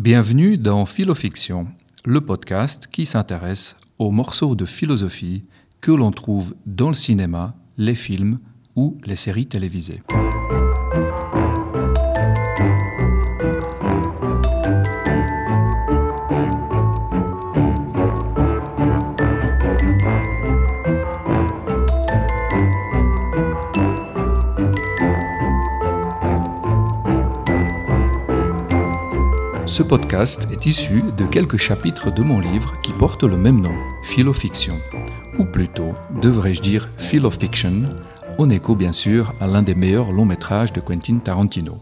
Bienvenue dans Philofiction, le podcast qui s'intéresse aux morceaux de philosophie que l'on trouve dans le cinéma, les films ou les séries télévisées. Ce podcast est issu de quelques chapitres de mon livre qui porte le même nom, Philofiction, ou plutôt, devrais-je dire Philofiction, en écho bien sûr à l'un des meilleurs longs métrages de Quentin Tarantino.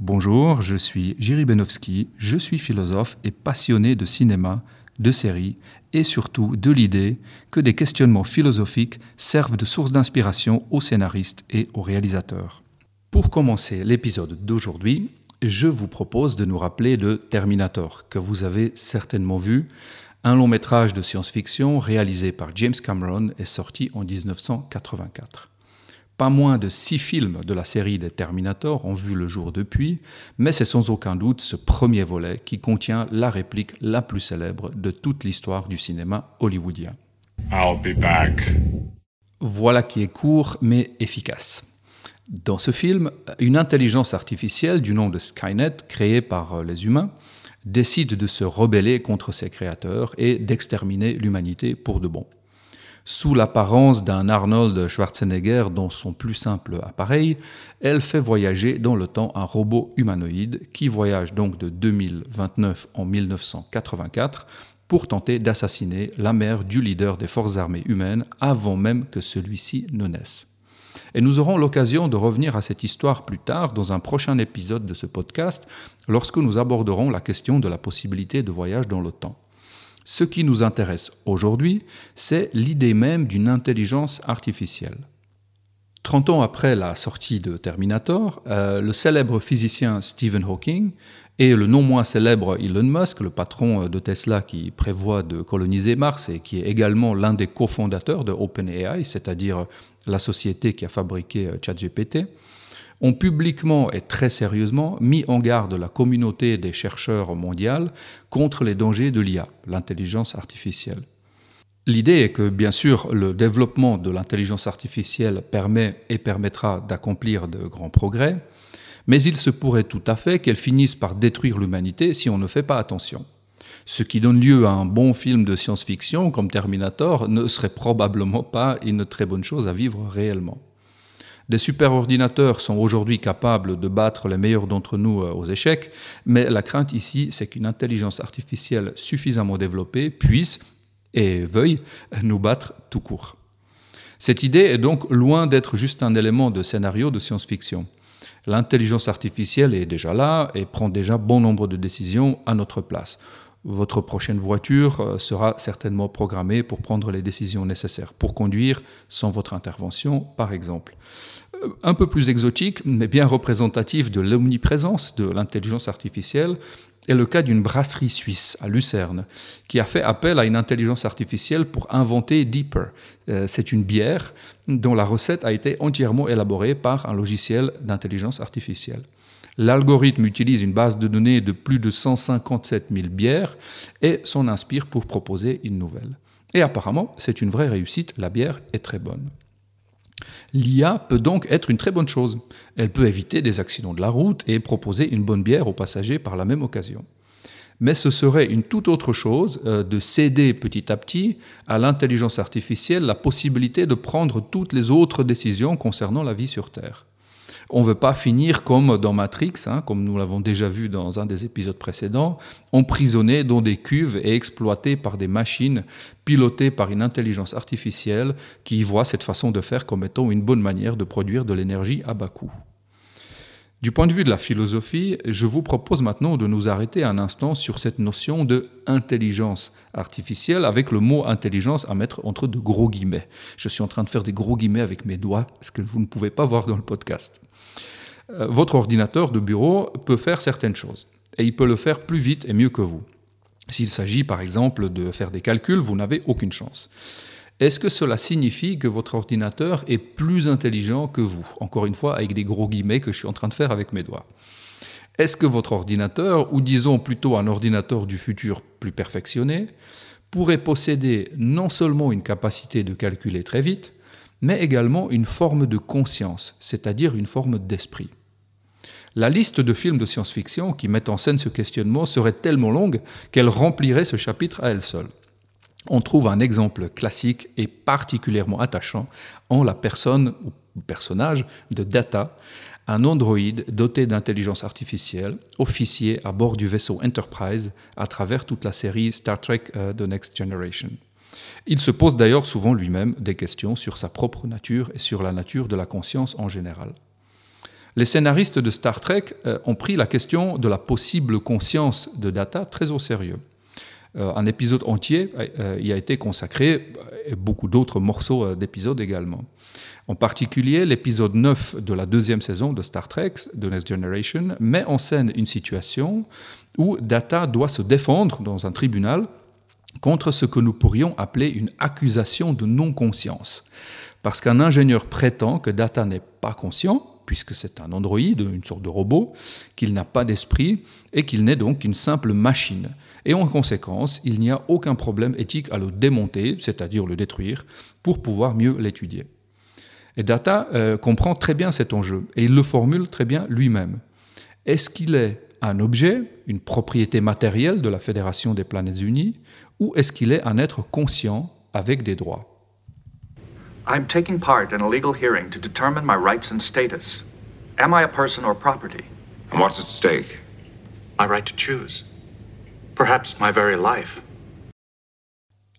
Bonjour, je suis Jiri Benowski, je suis philosophe et passionné de cinéma, de séries et surtout de l'idée que des questionnements philosophiques servent de source d'inspiration aux scénaristes et aux réalisateurs. Pour commencer l'épisode d'aujourd'hui, je vous propose de nous rappeler de Terminator, que vous avez certainement vu, un long métrage de science-fiction réalisé par James Cameron et sorti en 1984. Pas moins de six films de la série des Terminator ont vu le jour depuis, mais c'est sans aucun doute ce premier volet qui contient la réplique la plus célèbre de toute l'histoire du cinéma hollywoodien. I'll be back. Voilà qui est court mais efficace. Dans ce film, une intelligence artificielle du nom de Skynet, créée par euh, les humains, décide de se rebeller contre ses créateurs et d'exterminer l'humanité pour de bon. Sous l'apparence d'un Arnold Schwarzenegger dans son plus simple appareil, elle fait voyager dans le temps un robot humanoïde qui voyage donc de 2029 en 1984 pour tenter d'assassiner la mère du leader des forces armées humaines avant même que celui-ci ne naisse. Et nous aurons l'occasion de revenir à cette histoire plus tard dans un prochain épisode de ce podcast, lorsque nous aborderons la question de la possibilité de voyage dans le temps. Ce qui nous intéresse aujourd'hui, c'est l'idée même d'une intelligence artificielle. Trente ans après la sortie de Terminator, euh, le célèbre physicien Stephen Hawking et le non moins célèbre Elon Musk, le patron euh, de Tesla qui prévoit de coloniser Mars et qui est également l'un des cofondateurs de OpenAI, c'est-à-dire la société qui a fabriqué euh, ChatGPT, ont publiquement et très sérieusement mis en garde la communauté des chercheurs mondiaux contre les dangers de l'IA, l'intelligence artificielle. L'idée est que, bien sûr, le développement de l'intelligence artificielle permet et permettra d'accomplir de grands progrès, mais il se pourrait tout à fait qu'elle finisse par détruire l'humanité si on ne fait pas attention. Ce qui donne lieu à un bon film de science-fiction comme Terminator ne serait probablement pas une très bonne chose à vivre réellement. Des superordinateurs sont aujourd'hui capables de battre les meilleurs d'entre nous euh, aux échecs, mais la crainte ici, c'est qu'une intelligence artificielle suffisamment développée puisse et veuille nous battre tout court. Cette idée est donc loin d'être juste un élément de scénario de science-fiction. L'intelligence artificielle est déjà là et prend déjà bon nombre de décisions à notre place. Votre prochaine voiture euh, sera certainement programmée pour prendre les décisions nécessaires, pour conduire sans votre intervention, par exemple. Un peu plus exotique, mais bien représentatif de l'omniprésence de l'intelligence artificielle, est le cas d'une brasserie suisse à Lucerne, qui a fait appel à une intelligence artificielle pour inventer Deeper. Euh, c'est une bière dont la recette a été entièrement élaborée par un logiciel d'intelligence artificielle. L'algorithme utilise une base de données de plus de 157 000 bières et s'en inspire pour proposer une nouvelle. Et apparemment, c'est une vraie réussite, la bière est très bonne. L'IA peut donc être une très bonne chose. Elle peut éviter des accidents de la route et proposer une bonne bière aux passagers par la même occasion. Mais ce serait une toute autre chose euh, de céder petit à petit à l'intelligence artificielle la possibilité de prendre toutes les autres décisions concernant la vie sur Terre. On ne veut pas finir comme dans Matrix, hein, comme nous l'avons déjà vu dans un des épisodes précédents, emprisonné dans des cuves et exploité par des machines pilotées par une intelligence artificielle qui voit cette façon de faire comme étant une bonne manière de produire de l'énergie à bas coût. Du point de vue de la philosophie, je vous propose maintenant de nous arrêter un instant sur cette notion de intelligence artificielle avec le mot intelligence à mettre entre de gros guillemets. Je suis en train de faire des gros guillemets avec mes doigts, ce que vous ne pouvez pas voir dans le podcast. Euh, votre ordinateur de bureau peut faire certaines choses, et il peut le faire plus vite et mieux que vous. S'il s'agit par exemple de faire des calculs, vous n'avez aucune chance. Est-ce que cela signifie que votre ordinateur est plus intelligent que vous? Encore une fois, avec des gros guillemets que je suis en train de faire avec mes doigts. Est-ce que votre ordinateur, ou disons plutôt un ordinateur du futur plus perfectionné, pourrait posséder non seulement une capacité de calculer très vite, mais également une forme de conscience, c'est-à-dire une forme d'esprit? La liste de films de science-fiction qui mettent en scène ce questionnement serait tellement longue qu'elle remplirait ce chapitre à elle seule. On trouve un exemple classique et particulièrement attachant en la personne ou personnage de Data, un androïde doté d'intelligence artificielle, officier à bord du vaisseau Enterprise à travers toute la série Star Trek euh, The Next Generation. Il se pose d'ailleurs souvent lui-même des questions sur sa propre nature et sur la nature de la conscience en général. Les scénaristes de Star Trek euh, ont pris la question de la possible conscience de Data très au sérieux. Euh, un épisode entier y a été consacré, et beaucoup d'autres morceaux d'épisodes également. En particulier, l'épisode 9 de la deuxième saison de Star Trek, The Next Generation, met en scène une situation où Data doit se défendre dans un tribunal contre ce que nous pourrions appeler une accusation de non-conscience. Parce qu'un ingénieur prétend que Data n'est pas conscient, puisque c'est un androïde, une sorte de robot, qu'il n'a pas d'esprit et qu'il n'est donc qu'une simple machine. Et en conséquence, il n'y a aucun problème éthique à le démonter, c'est-à-dire le détruire, pour pouvoir mieux l'étudier. Et Data euh, comprend très bien cet enjeu et il le formule très bien lui-même. Est-ce qu'il est un objet, une propriété matérielle de la Fédération des planètes unies, ou est-ce qu'il est un être conscient avec des droits? I'm taking part in a legal hearing to determine my rights and status. Am I a person or property? And what's at stake? My right to choose. Perhaps my very life.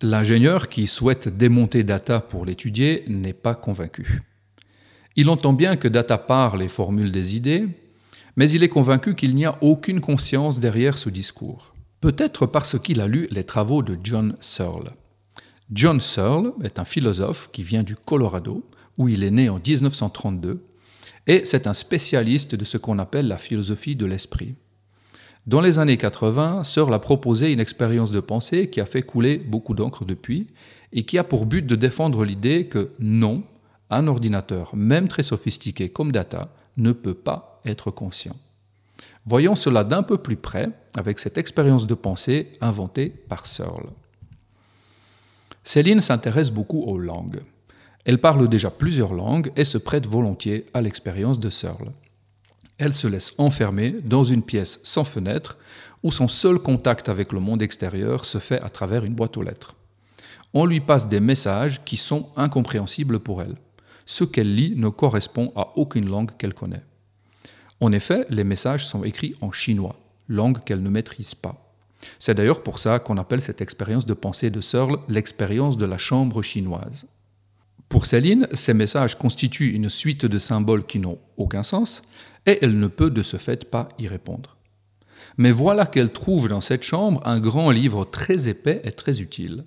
L'ingénieur qui souhaite démonter Data pour l'étudier n'est pas convaincu. Il entend bien que Data parle et formule des idées, mais il est convaincu qu'il n'y a aucune conscience derrière ce discours. Peut-être parce qu'il a lu les travaux de John Searle. John Searle est un philosophe qui vient du Colorado, où il est né en 1932, et c'est un spécialiste de ce qu'on appelle la philosophie de l'esprit. Dans les années 80, Searle a proposé une expérience de pensée qui a fait couler beaucoup d'encre depuis, et qui a pour but de défendre l'idée que non, un ordinateur, même très sophistiqué comme Data, ne peut pas être conscient. Voyons cela d'un peu plus près avec cette expérience de pensée inventée par Searle. Céline s'intéresse beaucoup aux langues. Elle parle déjà plusieurs langues et se prête volontiers à l'expérience de Searle. Elle se laisse enfermer dans une pièce sans fenêtre où son seul contact avec le monde extérieur se fait à travers une boîte aux lettres. On lui passe des messages qui sont incompréhensibles pour elle ce qu'elle lit ne correspond à aucune langue qu'elle connaît. En effet, les messages sont écrits en chinois, langue qu'elle ne maîtrise pas. C'est d'ailleurs pour ça qu'on appelle cette expérience de pensée de Searle l'expérience de la chambre chinoise. Pour Céline, ces messages constituent une suite de symboles qui n'ont aucun sens, et elle ne peut de ce fait pas y répondre. Mais voilà qu'elle trouve dans cette chambre un grand livre très épais et très utile,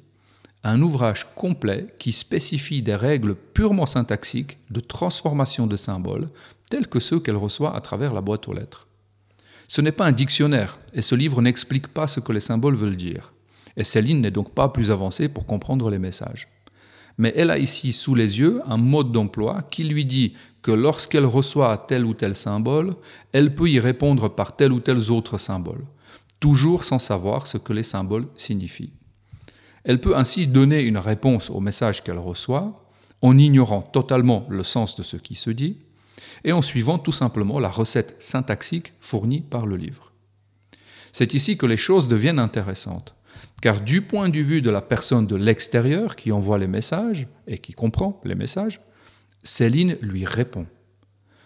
un ouvrage complet qui spécifie des règles purement syntaxiques de transformation de symboles, tels que ceux qu'elle reçoit à travers la boîte aux lettres. Ce n'est pas un dictionnaire, et ce livre n'explique pas ce que les symboles veulent dire. Et Céline n'est donc pas plus avancée pour comprendre les messages. Mais elle a ici sous les yeux un mode d'emploi qui lui dit que lorsqu'elle reçoit tel ou tel symbole, elle peut y répondre par tel ou tel autre symbole, toujours sans savoir ce que les symboles signifient. Elle peut ainsi donner une réponse au message qu'elle reçoit en ignorant totalement le sens de ce qui se dit et en suivant tout simplement la recette syntaxique fournie par le livre. C'est ici que les choses deviennent intéressantes, car du point de vue de la personne de l'extérieur qui envoie les messages et qui comprend les messages, Céline lui répond.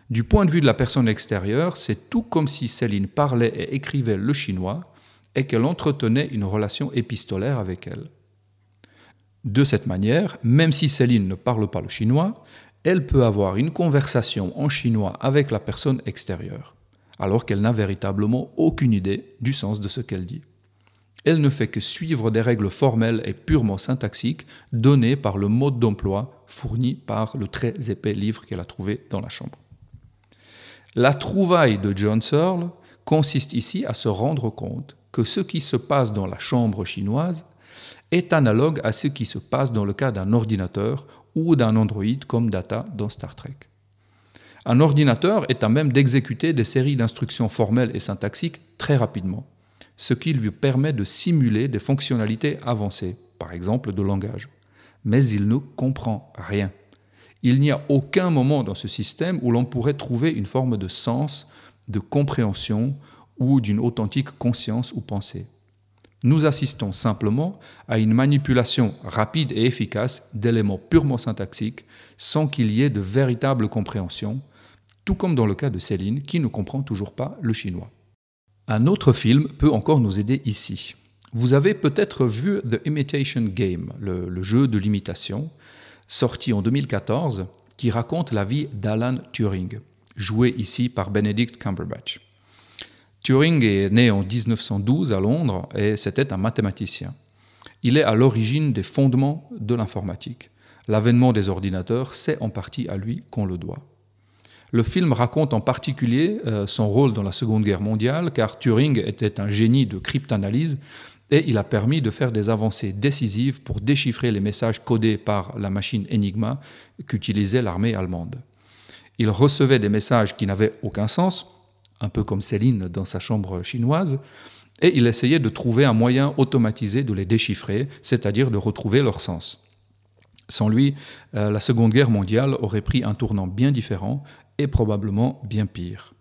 Du point de vue de la personne extérieure, c'est tout comme si Céline parlait et écrivait le chinois et qu'elle entretenait une relation épistolaire avec elle. De cette manière, même si Céline ne parle pas le chinois, elle peut avoir une conversation en chinois avec la personne extérieure, alors qu'elle n'a véritablement aucune idée du sens de ce qu'elle dit. Elle ne fait que suivre des règles formelles et purement syntaxiques données par le mode d'emploi fourni par le très épais livre qu'elle a trouvé dans la chambre. La trouvaille de John Searle consiste ici à se rendre compte que ce qui se passe dans la chambre chinoise est analogue à ce qui se passe dans le cas d'un ordinateur ou d'un androïde comme Data dans Star Trek. Un ordinateur est à même d'exécuter des séries d'instructions formelles et syntaxiques très rapidement, ce qui lui permet de simuler des fonctionnalités avancées, par exemple de langage. Mais il ne comprend rien. Il n'y a aucun moment dans ce système où l'on pourrait trouver une forme de sens, de compréhension ou d'une authentique conscience ou pensée. Nous assistons simplement à une manipulation rapide et efficace d'éléments purement syntaxiques sans qu'il y ait de véritable compréhension, tout comme dans le cas de Céline qui ne comprend toujours pas le chinois. Un autre film peut encore nous aider ici. Vous avez peut-être vu The Imitation Game, le, jeu de l'imitation, sorti en 2014, qui raconte la vie d'Alan Turing, joué ici par Benedict Cumberbatch. Turing est né en 1912 à Londres et c'était un mathématicien. Il est à l'origine des fondements de l'informatique. L'avènement des ordinateurs, c'est en partie à lui qu'on le doit. Le film raconte en particulier euh, son rôle dans la Seconde Guerre mondiale, car Turing était un génie de cryptanalyse et il a permis de faire des avancées décisives pour déchiffrer les messages codés par la machine Enigma qu'utilisait l'armée allemande. Il recevait des messages qui n'avaient aucun sens, un peu comme Céline dans sa chambre chinoise, et il essayait de trouver un moyen automatisé de les déchiffrer, c'est-à-dire de retrouver leur sens. Sans lui, euh, la Seconde Guerre mondiale aurait pris un tournant bien différent et probablement bien pire.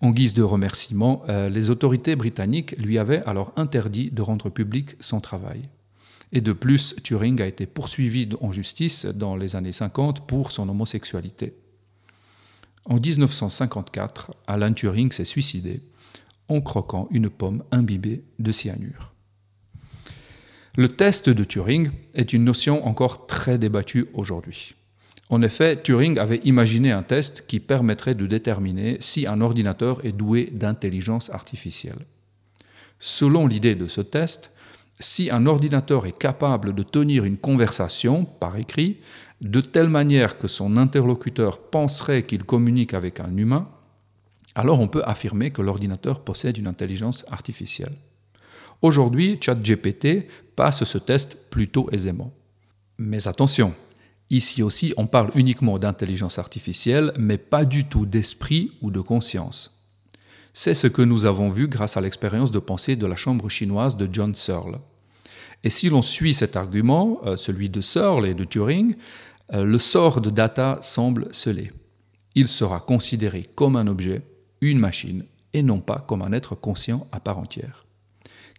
En guise de remerciement, euh, les autorités britanniques lui avaient alors interdit de rendre public son travail. Et de plus, Turing a été poursuivi en justice dans les années 50 pour son homosexualité. En 1954, Alan Turing s'est suicidé en croquant une pomme imbibée de cyanure. Le test de Turing est une notion encore très débattue aujourd'hui. En effet, Turing avait imaginé un test qui permettrait de déterminer si un ordinateur est doué d'intelligence artificielle. Selon l'idée de ce test, si un ordinateur est capable de tenir une conversation par écrit de telle manière que son interlocuteur penserait qu'il communique avec un humain, alors on peut affirmer que l'ordinateur possède une intelligence artificielle. Aujourd'hui, ChatGPT passe ce test plutôt aisément. Mais attention, ici aussi on parle uniquement d'intelligence artificielle, mais pas du tout d'esprit ou de conscience. C'est ce que nous avons vu grâce à l'expérience de pensée de la chambre chinoise de John Searle. Et si l'on suit cet argument, euh, celui de Searle et de Turing, euh, le sort de Data semble scellé. Il sera considéré comme un objet, une machine, et non pas comme un être conscient à part entière.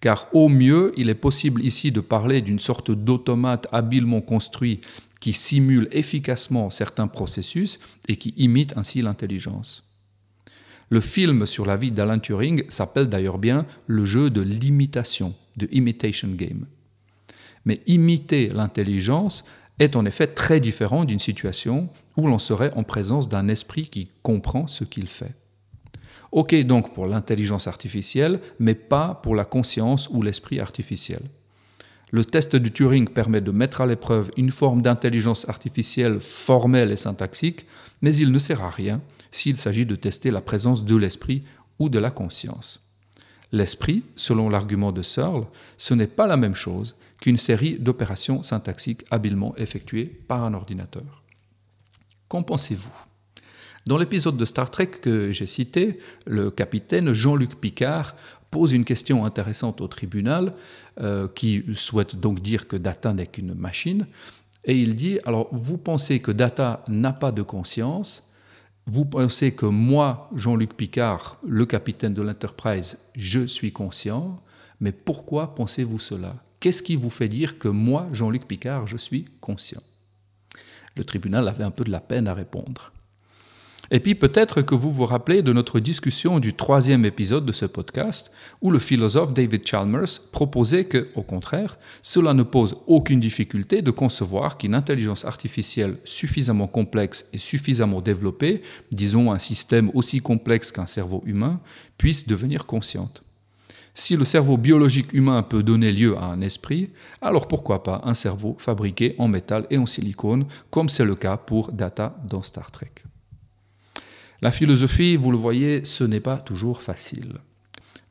Car au mieux, il est possible ici de parler d'une sorte d'automate habilement construit qui simule efficacement certains processus et qui imite ainsi l'intelligence. Le film sur la vie d'Alan Turing s'appelle d'ailleurs bien le jeu de l'imitation, de Imitation Game. Mais imiter l'intelligence est en effet très différent d'une situation où l'on serait en présence d'un esprit qui comprend ce qu'il fait. Ok donc pour l'intelligence artificielle, mais pas pour la conscience ou l'esprit artificiel. Le test de Turing permet de mettre à l'épreuve une forme d'intelligence artificielle formelle et syntaxique, mais il ne sert à rien s'il s'agit de tester la présence de l'esprit ou de la conscience. L'esprit, selon l'argument de Searle, ce n'est pas la même chose qu'une série d'opérations syntaxiques habilement effectuées par un ordinateur. Qu'en pensez-vous? Dans l'épisode de Star Trek que j'ai cité, le capitaine Jean-Luc Picard pose une question intéressante au tribunal, euh, qui souhaite donc dire que Data n'est qu'une machine, et il dit, alors vous pensez que Data n'a pas de conscience, vous pensez que moi, Jean-Luc Picard, le capitaine de l'Enterprise, je suis conscient, mais pourquoi pensez-vous cela? Qu'est-ce qui vous fait dire que moi, Jean-Luc Picard, je suis conscient? Le tribunal avait un peu de la peine à répondre. Et puis peut-être que vous vous rappelez de notre discussion du troisième épisode de ce podcast, où le philosophe David Chalmers proposait que, au contraire, cela ne pose aucune difficulté de concevoir qu'une intelligence artificielle suffisamment complexe et suffisamment développée, disons un système aussi complexe qu'un cerveau humain, puisse devenir consciente. Si le cerveau biologique humain peut donner lieu à un esprit, alors pourquoi pas un cerveau fabriqué en métal et en silicone, comme c'est le cas pour Data dans Star Trek. La philosophie, vous le voyez, ce n'est pas toujours facile.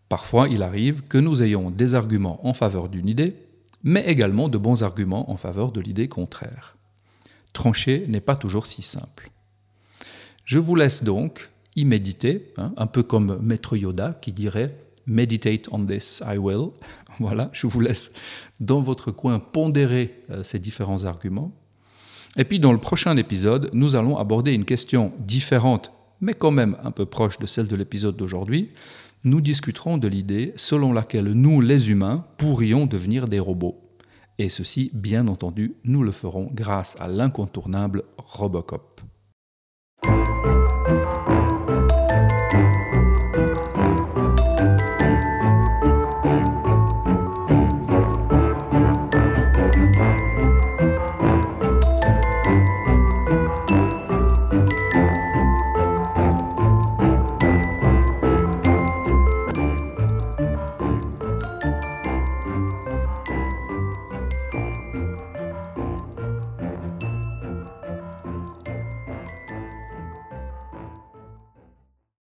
Parfois, il arrive que nous ayons des arguments en faveur d'une idée, mais également de bons arguments en faveur de l'idée contraire. Trancher n'est pas toujours si simple. Je vous laisse donc y méditer, hein, un peu comme Maître Yoda qui dirait Meditate on this, I will. Voilà, je vous laisse dans votre coin pondérer euh, ces différents arguments. Et puis dans le prochain épisode, nous allons aborder une question différente, mais quand même un peu proche de celle de l'épisode d'aujourd'hui. Nous discuterons de l'idée selon laquelle nous, les humains, pourrions devenir des robots. Et ceci, bien entendu, nous le ferons grâce à l'incontournable Robocop.